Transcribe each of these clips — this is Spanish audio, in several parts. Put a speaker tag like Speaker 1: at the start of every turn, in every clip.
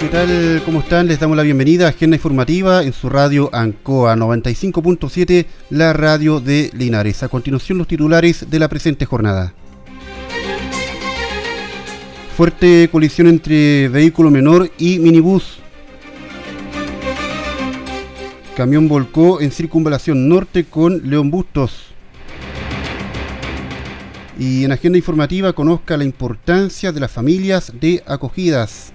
Speaker 1: ¿Qué tal? ¿Cómo están? Les damos la bienvenida a Agenda Informativa en su radio Ancoa 95.7, la radio de Linares. A continuación los titulares de la presente jornada. Fuerte colisión entre vehículo menor y minibús. Camión volcó en circunvalación norte con León Bustos. Y en agenda informativa conozca la importancia de las familias de acogidas.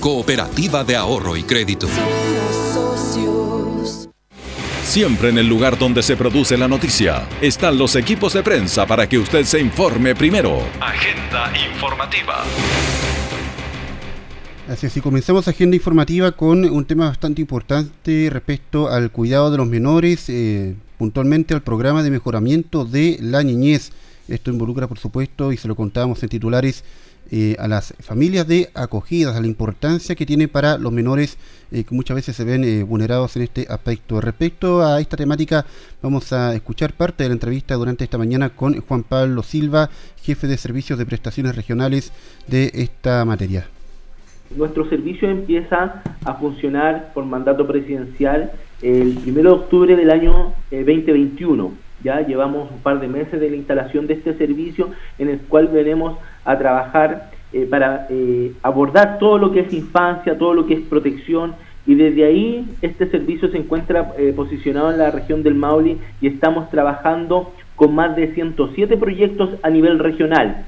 Speaker 2: cooperativa de ahorro y crédito.
Speaker 3: Siempre en el lugar donde se produce la noticia están los equipos de prensa para que usted se informe primero. Agenda informativa.
Speaker 1: Así es, y comenzamos agenda informativa con un tema bastante importante respecto al cuidado de los menores, eh, puntualmente al programa de mejoramiento de la niñez. Esto involucra, por supuesto, y se lo contábamos en titulares, eh, a las familias de acogidas, a la importancia que tiene para los menores eh, que muchas veces se ven eh, vulnerados en este aspecto. Respecto a esta temática, vamos a escuchar parte de la entrevista durante esta mañana con Juan Pablo Silva, jefe de servicios de prestaciones regionales de esta materia.
Speaker 4: Nuestro servicio empieza a funcionar por mandato presidencial el 1 de octubre del año 2021. Ya llevamos un par de meses de la instalación de este servicio en el cual veremos a trabajar eh, para eh, abordar todo lo que es infancia, todo lo que es protección y desde ahí este servicio se encuentra eh, posicionado en la región del Maule y estamos trabajando con más de 107 proyectos a nivel regional.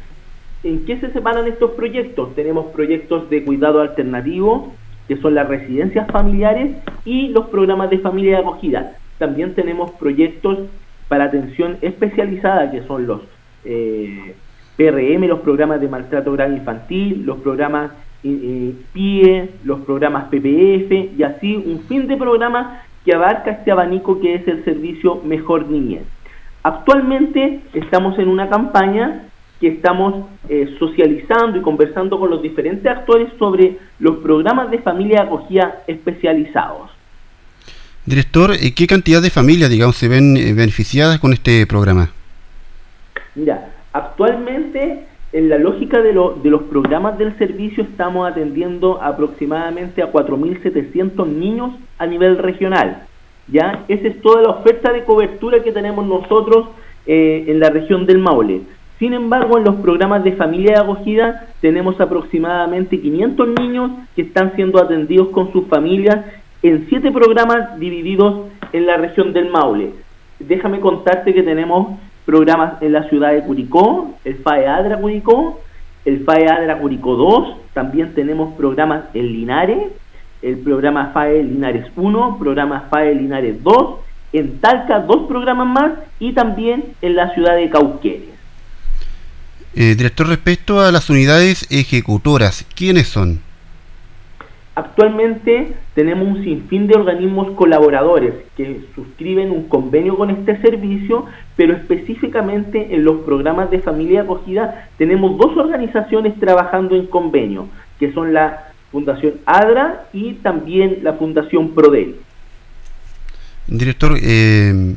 Speaker 4: ¿En qué se separan estos proyectos? Tenemos proyectos de cuidado alternativo, que son las residencias familiares y los programas de familia de acogida. También tenemos proyectos para atención especializada, que son los eh, PRM, los programas de maltrato grave infantil, los programas eh, PIE, los programas PPF y así un fin de programas que abarca este abanico que es el servicio Mejor Niñez. Actualmente estamos en una campaña que estamos eh, socializando y conversando con los diferentes actores sobre los programas de familia acogida especializados.
Speaker 1: Director, ¿qué cantidad de familias, digamos, se ven eh, beneficiadas con este programa?
Speaker 4: Mira, actualmente en la lógica de, de los programas del servicio estamos atendiendo aproximadamente a 4.700 niños a nivel regional. ¿ya? Esa es toda la oferta de cobertura que tenemos nosotros eh, en la región del Maule. Sin embargo, en los programas de familia de acogida tenemos aproximadamente 500 niños que están siendo atendidos con sus familias en siete programas divididos en la región del Maule. Déjame contarte que tenemos programas en la ciudad de Curicó, el FAE Adra Curicó, el FAE Adra Curicó 2, también tenemos programas en Linares, el programa FAE Linares 1, programa FAE Linares 2, en Talca dos programas más y también en la ciudad de Cauquenes.
Speaker 1: Eh, director, respecto a las unidades ejecutoras, ¿quiénes son?
Speaker 4: Actualmente tenemos un sinfín de organismos colaboradores que suscriben un convenio con este servicio, pero específicamente en los programas de familia acogida tenemos dos organizaciones trabajando en convenio, que son la Fundación ADRA y también la Fundación PRODEL.
Speaker 1: Director, eh,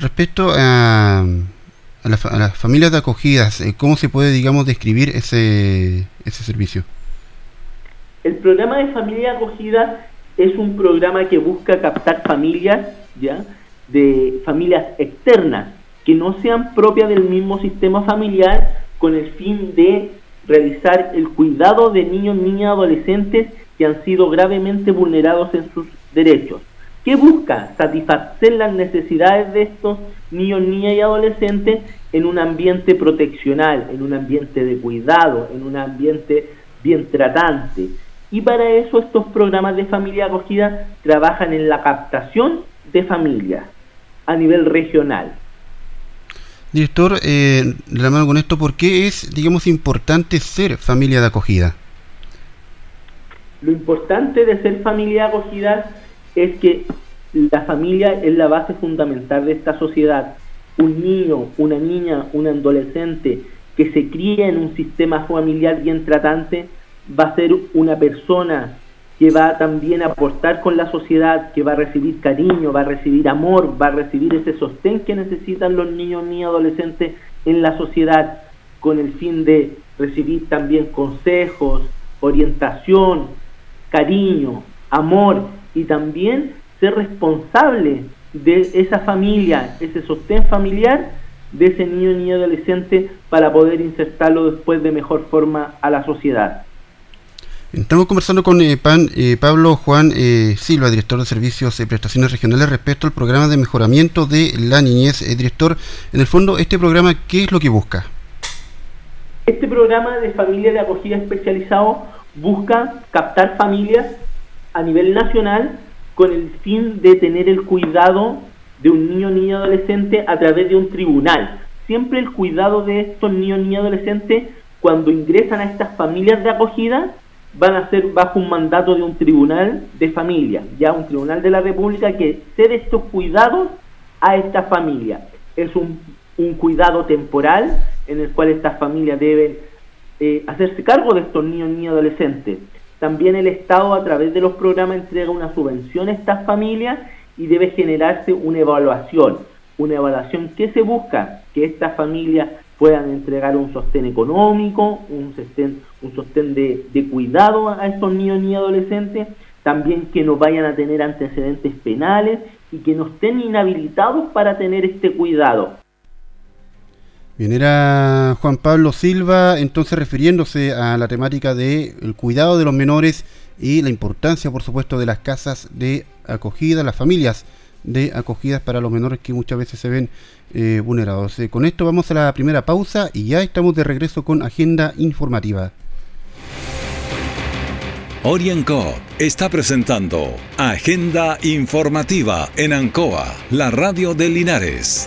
Speaker 1: respecto a, a, las familias de acogidas, eh, ¿cómo se puede, digamos, describir ese, ese servicio?
Speaker 4: El programa de familia acogida es un programa que busca captar familias, ¿ya? De familias externas que no sean propias del mismo sistema familiar con el fin de realizar el cuidado de niños, niñas, adolescentes que han sido gravemente vulnerados en sus derechos. ¿Qué busca? Satisfacer las necesidades de estos niños, niñas y adolescentes en un ambiente proteccional, en un ambiente de cuidado, en un ambiente bien tratante. Y para eso estos programas de familia acogida trabajan en la captación de familias a nivel regional.
Speaker 1: Director, eh, la mano con esto, ¿por qué es, digamos, importante ser familia de acogida?
Speaker 4: Lo importante de ser familia de acogida es que la familia es la base fundamental de esta sociedad. Un niño, una niña, un adolescente que se cría en un sistema familiar bien tratante va a ser una persona que va también a aportar con la sociedad, que va a recibir cariño, va a recibir amor, va a recibir ese sostén que necesitan los niños ni adolescentes en la sociedad, con el fin de recibir también consejos, orientación, cariño, amor y también ser responsable de esa familia, ese sostén familiar de ese niño ni adolescente para poder insertarlo después de mejor forma a la sociedad.
Speaker 1: Estamos conversando con eh, Pan, eh, Pablo Juan eh, Silva, director de Servicios y Prestaciones Regionales, respecto al programa de mejoramiento de la niñez. director, en el fondo, ¿este programa qué es lo que busca?
Speaker 4: Este programa de familia de acogida especializado busca captar familias a nivel nacional con el fin de tener el cuidado de un niño, niña, adolescente a través de un tribunal. Siempre el cuidado de estos niños, niñas, adolescentes, cuando ingresan a estas familias de acogida, van a ser bajo un mandato de un tribunal de familia, ya un tribunal de la República que cede estos cuidados a esta familia. Es un, cuidado temporal en el cual estas familias deben eh, hacerse cargo de estos niños y adolescentes. También el Estado a través de los programas entrega una subvención a estas familias y debe generarse una evaluación. Una evaluación que se busca que estas familias puedan entregar un sostén económico, un sostén, un sostén de, cuidado a estos niños y adolescentes, también que no vayan a tener antecedentes penales y que no estén inhabilitados para tener este cuidado.
Speaker 1: Bien, era Juan Pablo Silva, entonces refiriéndose a la temática del cuidado de los menores y la importancia, por supuesto, de las casas de acogida, las familias de acogidas para los menores que muchas veces se ven eh, vulnerados. Eh, con esto vamos a la primera pausa y ya estamos de regreso con agenda informativa.
Speaker 3: Orienco está presentando Agenda Informativa en Ancoa, la radio de Linares.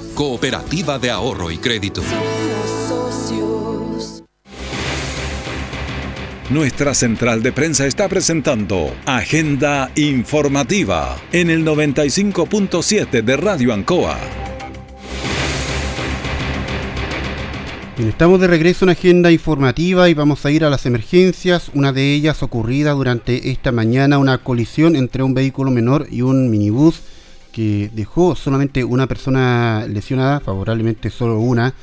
Speaker 2: Cooperativa de Ahorro y Crédito.
Speaker 3: Nuestra central de prensa está presentando Agenda Informativa en el 95.7 de Radio Ancoa.
Speaker 1: estamos de regreso en Agenda Informativa y vamos a ir a las emergencias. Una de ellas ocurrida durante esta mañana, una colisión entre un vehículo menor y un minibús que dejó solamente una persona lesionada, favorablemente solo una,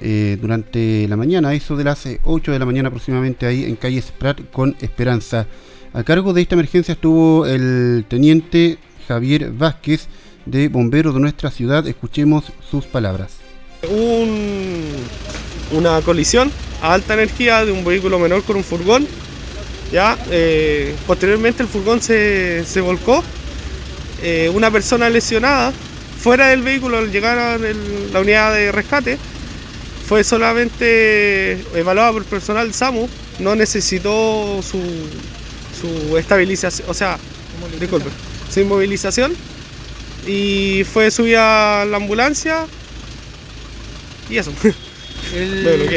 Speaker 1: eh, durante la mañana, eso de las 8 de la mañana aproximadamente ahí en calle Sprat con Esperanza. A cargo de esta emergencia estuvo el teniente Javier Vázquez de Bomberos de nuestra ciudad. Escuchemos sus palabras.
Speaker 5: una colisión a alta energía de un vehículo menor con un furgón. Ya, eh, posteriormente el furgón se, se volcó eh, una persona lesionada fuera del vehículo al llegar a la unidad de rescate fue solamente evaluada por el personal SAMU, no necesitó su, su estabilización, o sea, disculpe, su inmovilización y fue subida a la ambulancia y eso.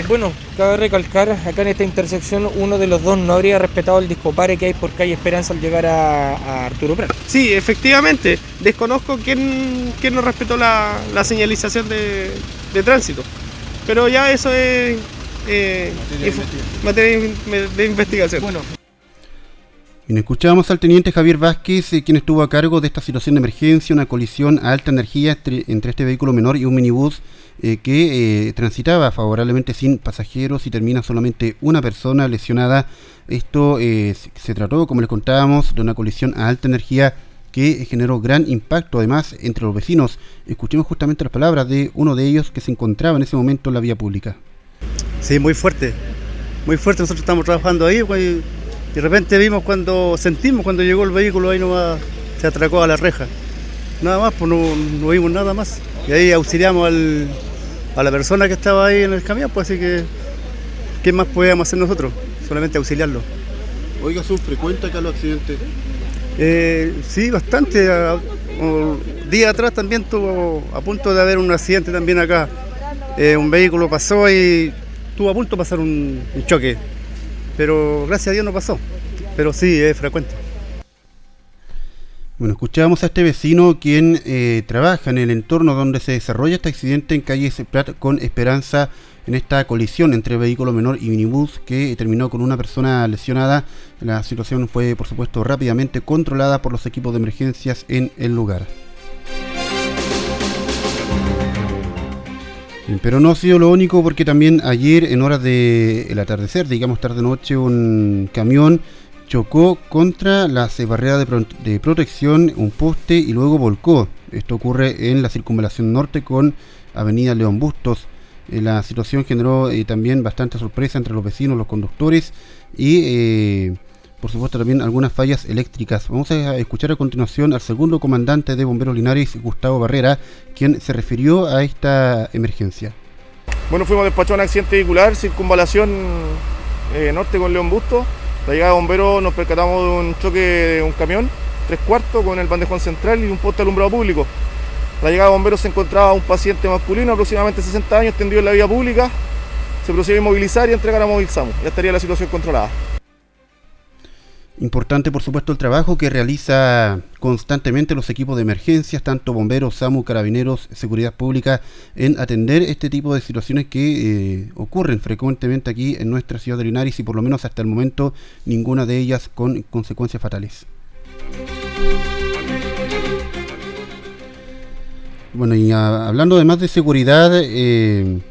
Speaker 6: bueno, cabe recalcar acá en esta intersección uno de los dos no habría respetado el discopare que hay por calle Esperanza al llegar a, Arturo Prat.
Speaker 5: Sí, efectivamente. Desconozco quién, quién no respetó la, señalización de, tránsito. Pero ya eso es eh, materia, de, investigación. Bueno.
Speaker 1: Bien, escuchábamos al teniente Javier Vázquez, eh, quien estuvo a cargo de esta situación de emergencia, una colisión a alta energía entre, este vehículo menor y un minibús eh, que eh, transitaba favorablemente sin pasajeros y termina solamente una persona lesionada. Esto se trató, como les contábamos, de una colisión a alta energía que generó gran impacto además entre los vecinos. Escuchemos justamente las palabras de uno de ellos que se encontraba en ese momento en la vía pública.
Speaker 7: Sí, muy fuerte, muy fuerte. Nosotros estamos trabajando ahí, pues, de repente vimos cuando, sentimos cuando llegó el vehículo ahí nomás se atracó a la reja. Nada más, pues no, vimos nada más. Y ahí auxiliamos a la persona que estaba ahí en el camión, pues así que, ¿qué más podíamos hacer nosotros? Solamente auxiliarlo.
Speaker 1: Oiga, ¿son frecuentes acá los accidentes?
Speaker 7: Eh, sí, bastante. día atrás también estuvo a punto de haber un accidente también acá. Eh, un vehículo pasó y estuvo a punto de pasar un choque pero gracias a Dios no pasó. Pero sí, es frecuente.
Speaker 1: Bueno, escuchábamos a este vecino quien eh, trabaja en el entorno donde se desarrolla este accidente en calle Prat con Esperanza en esta colisión entre vehículo menor y minibús que terminó con una persona lesionada. La situación fue, por supuesto, rápidamente controlada por los equipos de emergencias en el lugar. Pero no ha sido lo único porque también ayer en horas del atardecer, digamos tarde-noche, un camión chocó contra la barrera de, protección, un poste y luego volcó. Esto ocurre en la circunvalación norte con Avenida León Bustos. Eh, la situación generó eh, también bastante sorpresa entre los vecinos, los conductores y eh, por supuesto también algunas fallas eléctricas. Vamos a escuchar a continuación al segundo comandante de Bomberos Linares, Gustavo Barrera, quien se refirió a esta emergencia.
Speaker 8: Bueno, fuimos despachados a un accidente vehicular, circunvalación eh, norte con León Busto. La llegada de bomberos nos percatamos de un choque de un camión, tres cuartos, con el bandejón central y un poste alumbrado público. La llegada de bomberos se encontraba un paciente masculino, aproximadamente 60 años, tendido en la vía pública. Se procedió a inmovilizar y entregar a SAMU. Ya estaría la situación controlada.
Speaker 1: Importante, por supuesto, el trabajo que realiza constantemente los equipos de emergencias, tanto bomberos, SAMU, carabineros, seguridad pública, en atender este tipo de situaciones que eh, ocurren frecuentemente aquí en nuestra ciudad de Linares y por lo menos hasta el momento ninguna de ellas con consecuencias fatales. Bueno, y ah, hablando además de seguridad, eh,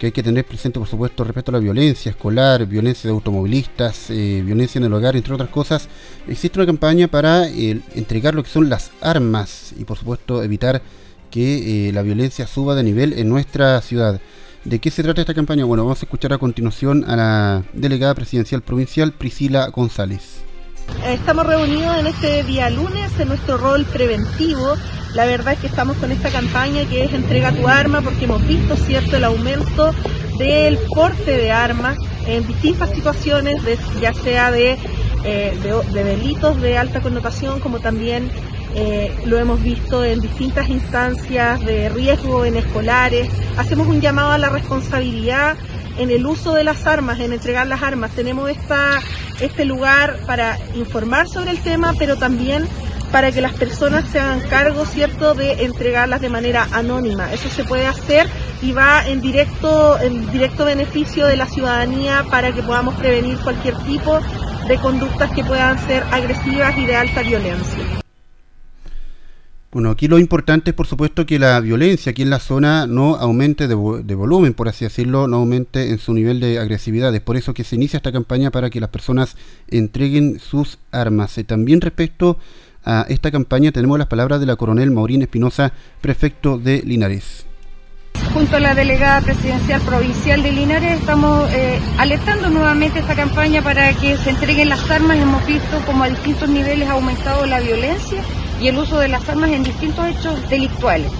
Speaker 1: que hay que tener presente, por supuesto, respecto a la violencia escolar, violencia de automovilistas, eh, violencia en el hogar, entre otras cosas. Existe una campaña para eh, entregar lo que son las armas y, por supuesto, evitar que eh, la violencia suba de nivel en nuestra ciudad. ¿De qué se trata esta campaña? Bueno, vamos a escuchar a continuación a la delegada presidencial provincial Priscila González.
Speaker 9: Estamos reunidos en este día lunes en nuestro rol preventivo. La verdad es que estamos con esta campaña que es entrega tu arma porque hemos visto cierto el aumento del porte de armas en distintas situaciones, ya sea de, eh, de, delitos de alta connotación como también eh, lo hemos visto en distintas instancias de riesgo en escolares. Hacemos un llamado a la responsabilidad en el uso de las armas, en entregar las armas. Tenemos este lugar para informar sobre el tema, pero también para que las personas se hagan cargo, ¿cierto?, de entregarlas de manera anónima. Eso se puede hacer y va en directo, en directo beneficio de la ciudadanía para que podamos prevenir cualquier tipo de conductas que puedan ser agresivas y de alta violencia.
Speaker 1: Bueno, aquí lo importante es por supuesto que la violencia aquí en la zona no aumente de, de, volumen, por así decirlo, no aumente en su nivel de agresividad. Es por eso que se inicia esta campaña para que las personas entreguen sus armas. También respecto a esta campaña tenemos las palabras de la coronel Maurín Espinosa, prefecto de Linares.
Speaker 10: Junto a la delegada presidencial provincial de Linares estamos eh, alertando nuevamente esta campaña para que se entreguen las armas. Hemos visto como a distintos niveles ha aumentado la violencia y el uso de las armas en distintos hechos delictuales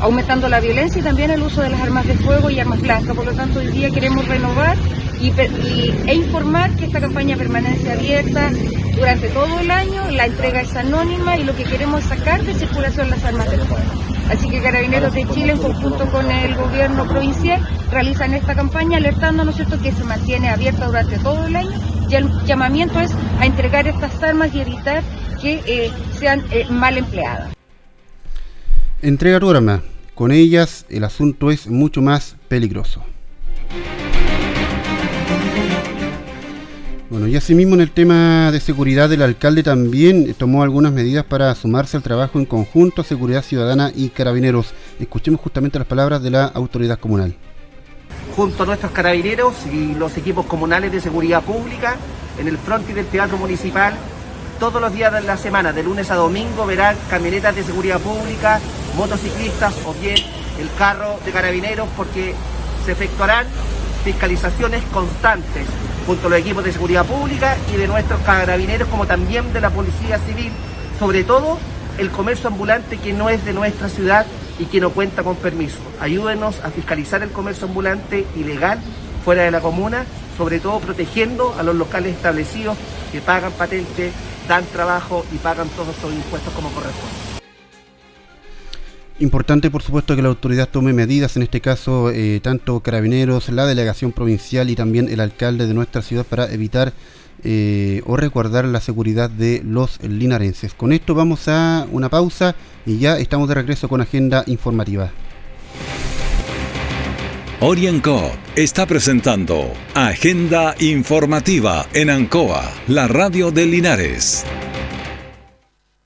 Speaker 10: aumentando la violencia y también el uso de las armas de fuego y armas blancas. Por lo tanto, hoy día queremos renovar y, e informar que esta campaña permanece abierta durante todo el año, la entrega es anónima y lo que queremos es sacar de circulación las armas de fuego. Así que Carabineros de Chile, en conjunto con el gobierno provincial, realizan esta campaña alertando, ¿no cierto?, que se mantiene abierta durante todo el año y el llamamiento es a entregar estas armas y evitar que eh, sean eh, mal empleadas.
Speaker 1: Entrega tu arma. Con ellas el asunto es mucho más peligroso. Bueno, y asimismo en el tema de seguridad, el alcalde también tomó algunas medidas para sumarse al trabajo en conjunto Seguridad Ciudadana y Carabineros. Escuchemos justamente las palabras de la autoridad comunal.
Speaker 11: Junto a nuestros carabineros y los equipos comunales de seguridad pública, en el frontis del Teatro Municipal, todos los días de la semana, de lunes a domingo, verán camionetas de seguridad pública, motociclistas o bien el carro de carabineros, porque se efectuarán fiscalizaciones constantes junto a los equipos de seguridad pública y de nuestros carabineros, como también de la Policía Civil, sobre todo el comercio ambulante que no es de nuestra ciudad y que no cuenta con permiso. Ayúdenos a fiscalizar el comercio ambulante ilegal fuera de la comuna, sobre todo protegiendo a los locales establecidos que pagan patente, dan trabajo y pagan todos sus impuestos como corresponde.
Speaker 1: Importante, por supuesto, que la autoridad tome medidas, en este caso, eh, tanto carabineros, la delegación provincial y también el alcalde de nuestra ciudad para evitar eh, o resguardar la seguridad de los linarenses. Con esto vamos a una pausa y ya estamos de regreso con agenda informativa.
Speaker 3: Orienco está presentando Agenda Informativa en Ancoa, la radio de Linares.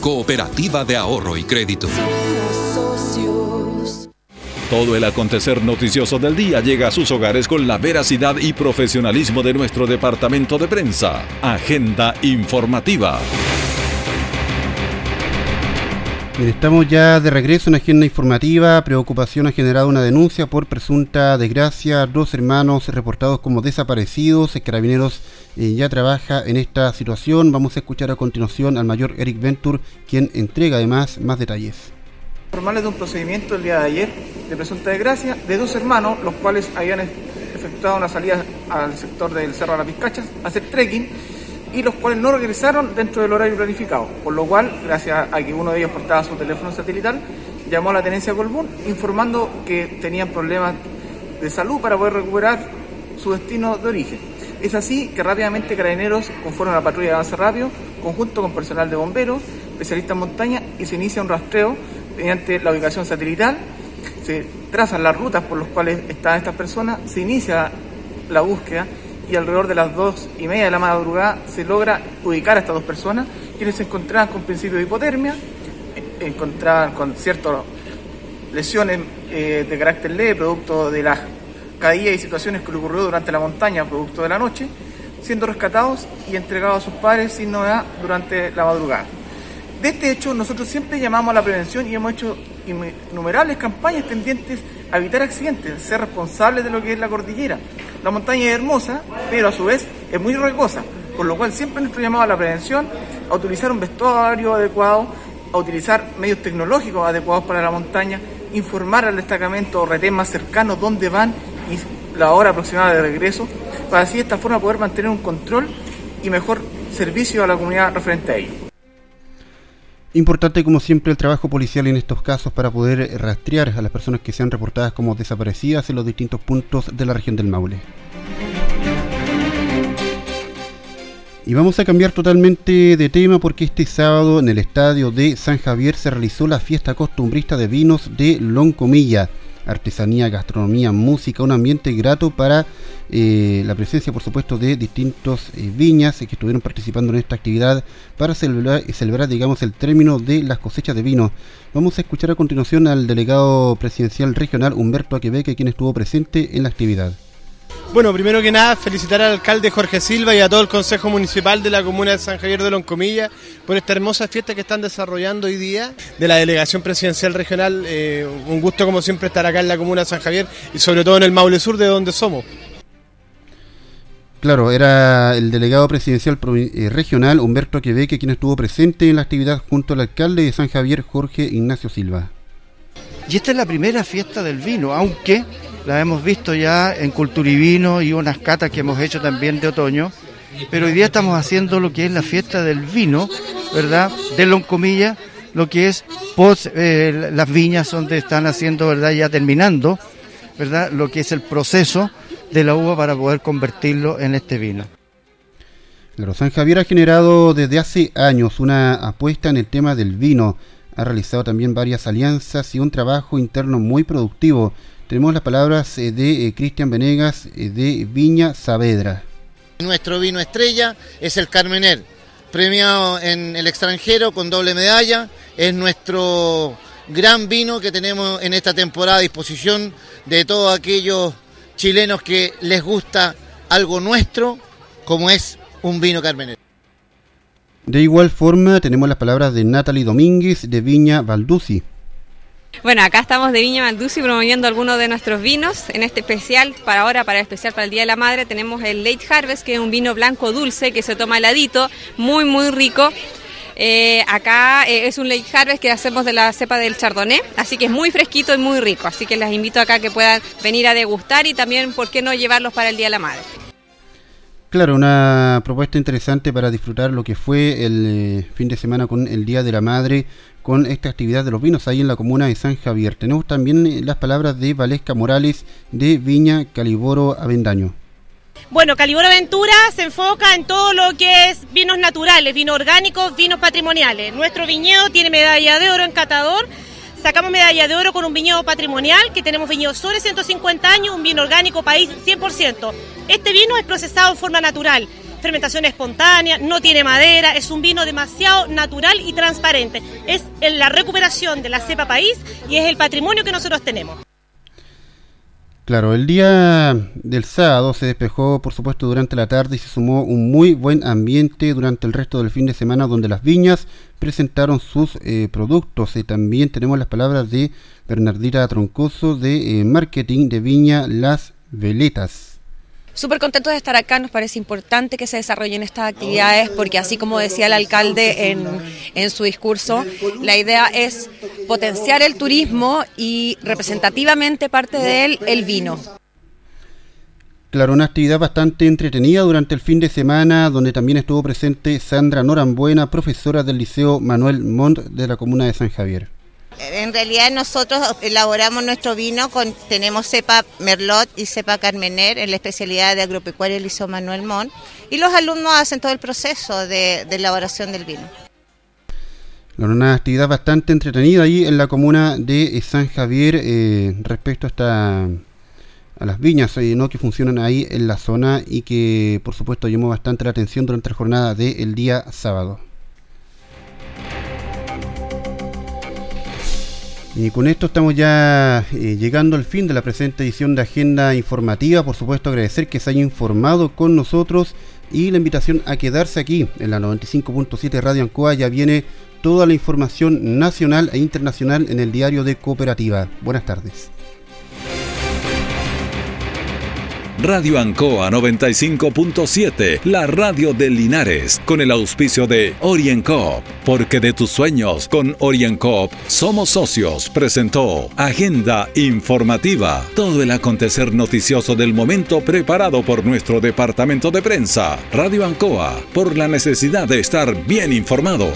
Speaker 2: cooperativa de ahorro y crédito.
Speaker 3: Todo el acontecer noticioso del día llega a sus hogares con la veracidad y profesionalismo de nuestro departamento de prensa. Agenda informativa.
Speaker 1: Estamos ya de regreso en agenda informativa. Preocupación ha generado una denuncia por presunta desgracia. Dos hermanos reportados como desaparecidos. Carabineros eh, ya trabaja en esta situación. Vamos a escuchar a continuación al mayor Eric Ventur, quien entrega además más detalles.
Speaker 12: Formales de un procedimiento el día de ayer de presunta desgracia de dos hermanos, los cuales habían efectuado una salida al sector del Cerro de las Vizcachas a hacer trekking y los cuales no regresaron dentro del horario planificado, por lo cual, gracias a que uno de ellos portaba su teléfono satelital, llamó a la tenencia Colbún informando que tenían problemas de salud para poder recuperar su destino de origen. Es así que rápidamente Carabineros conforma una patrulla de avance rápido, conjunto con personal de bomberos, especialistas en montaña, y se inicia un rastreo mediante la ubicación satelital. Se trazan las rutas por las cuales están estas personas, se inicia la búsqueda y alrededor de las dos y media de la madrugada se logra ubicar a estas dos personas, quienes se encontraban con principio de hipotermia, eh, encontraban con ciertas lesiones eh, de carácter leve, producto de las caídas y situaciones que le ocurrió durante la montaña, producto de la noche, siendo rescatados y entregados a sus padres sin novedad durante la madrugada. De este hecho, nosotros siempre llamamos a la prevención y hemos hecho innumerables campañas tendientes a evitar accidentes, ser responsables de lo que es la cordillera. La montaña es hermosa, pero a su vez es muy riesgosa, por lo cual siempre nuestro llamado a la prevención, a utilizar un vestuario adecuado, a utilizar medios tecnológicos adecuados para la montaña, informar al destacamento o retén más cercano dónde van y la hora aproximada de regreso, para así de esta forma poder mantener un control y mejor servicio a la comunidad referente a ello.
Speaker 1: Importante como siempre el trabajo policial en estos casos para poder rastrear a las personas que sean reportadas como desaparecidas en los distintos puntos de la región del Maule. Y vamos a cambiar totalmente de tema porque este sábado en el estadio de San Javier se realizó la fiesta costumbrista de vinos de Loncomilla artesanía, gastronomía, música, un ambiente grato para eh, la presencia, por supuesto, de distintos eh, viñas que estuvieron participando en esta actividad para celebrar, celebrar, digamos, el término de las cosechas de vino. Vamos a escuchar a continuación al delegado presidencial regional Humberto Aquebeque, quien estuvo presente en la actividad.
Speaker 13: Bueno, primero que nada, felicitar al alcalde Jorge Silva y a todo el Consejo Municipal de la Comuna de San Javier de Loncomilla por esta hermosa fiesta que están desarrollando hoy día de la Delegación Presidencial Regional. Eh, un gusto, como siempre, estar acá en la Comuna de San Javier y sobre todo en el Maule Sur, de donde somos.
Speaker 1: Claro, era el delegado presidencial eh, regional Humberto Queveque quien estuvo presente en la actividad junto al alcalde de San Javier, Jorge Ignacio Silva.
Speaker 14: Y esta es la primera fiesta del vino, aunque la hemos visto ya en Culturivino y unas catas que hemos hecho también de otoño. pero hoy día estamos haciendo lo que es la fiesta del vino, ¿verdad? De Loncomilla, lo que es post, eh, las viñas donde están haciendo, ¿verdad? Ya terminando, ¿verdad? Lo que es el proceso de la uva para poder convertirlo en este vino.
Speaker 1: Claro, San Javier ha generado desde hace años una apuesta en el tema del vino. Ha realizado también varias alianzas y un trabajo interno muy productivo. Tenemos las palabras eh, de eh, Cristian Venegas de Viña Saavedra.
Speaker 15: Nuestro vino estrella es el Carmener, premiado en el extranjero con doble medalla. Es nuestro gran vino que tenemos en esta temporada a disposición de todos aquellos chilenos que les gusta algo nuestro, como es un vino Carmener.
Speaker 1: De igual forma, tenemos las palabras de Natalie Domínguez de Viña Valdusi.
Speaker 16: Bueno, acá estamos de Viña Maldusi promoviendo algunos de nuestros vinos. En este especial, para ahora, para el especial para el Día de la Madre, tenemos el Late Harvest, que es un vino blanco dulce que se toma heladito, muy, muy rico. Eh, acá eh, es un Late Harvest que hacemos de la cepa del Chardonnay, así que es muy fresquito y muy rico. Así que les invito acá que puedan venir a degustar y también, ¿por qué no llevarlos para el Día de la Madre?
Speaker 1: Claro, una propuesta interesante para disfrutar lo que fue el eh, fin de semana con el Día de la Madre, con esta actividad de los vinos ahí en la comuna de San Javier. Tenemos también eh, las palabras de Valesca Morales de Viña Caliboro Avendaño.
Speaker 17: Bueno, Caliboro Aventura se enfoca en todo lo que es vinos naturales, vinos orgánicos, vinos patrimoniales. Nuestro viñedo tiene medalla de oro en catador Sacamos medalla de oro con un viñedo patrimonial, que tenemos viñedos sobre 150 años, un vino orgánico país 100%. Este vino es procesado en forma natural, fermentación espontánea, no tiene madera, es un vino demasiado natural y transparente. Es la recuperación de la cepa país y es el patrimonio que nosotros tenemos.
Speaker 1: Claro, el día del sábado se despejó, por supuesto, durante la tarde y se sumó un muy buen ambiente durante el resto del fin de semana donde las viñas presentaron sus eh, productos. Y también tenemos las palabras de Bernardita Troncoso de eh, Marketing de Viña Las Veletas.
Speaker 16: Súper contentos de estar acá, nos parece importante que se desarrollen estas actividades porque así como decía el alcalde en, su discurso, la idea es potenciar el turismo y representativamente parte de él el vino.
Speaker 1: Claro, una actividad bastante entretenida durante el fin de semana, donde también estuvo presente Sandra Norambuena, profesora del Liceo Manuel Montt de la comuna de San Javier.
Speaker 18: En realidad nosotros elaboramos nuestro vino con, tenemos cepa Merlot y cepa Carmener en la especialidad de agropecuaria Liceo Manuel Mon y los alumnos hacen todo el proceso de, elaboración del vino.
Speaker 1: una actividad bastante entretenida ahí en la comuna de San Javier eh, respecto a las viñas eh, ¿no? que funcionan ahí en la zona y que por supuesto llamó bastante la atención durante la jornada del día sábado. Y con esto estamos ya eh, llegando al fin de la presente edición de Agenda Informativa. Por supuesto, agradecer que se haya informado con nosotros y la invitación a quedarse aquí en la 95.7 Radio Ancoa. Ya viene toda la información nacional e internacional en el diario de Cooperativa. Buenas tardes.
Speaker 3: Radio Ancoa 95.7, la radio de Linares, con el auspicio de OrienCoop, porque de tus sueños con OrienCoop somos socios, presentó Agenda Informativa, todo el acontecer noticioso del momento preparado por nuestro departamento de prensa, Radio Ancoa, por la necesidad de estar bien informado.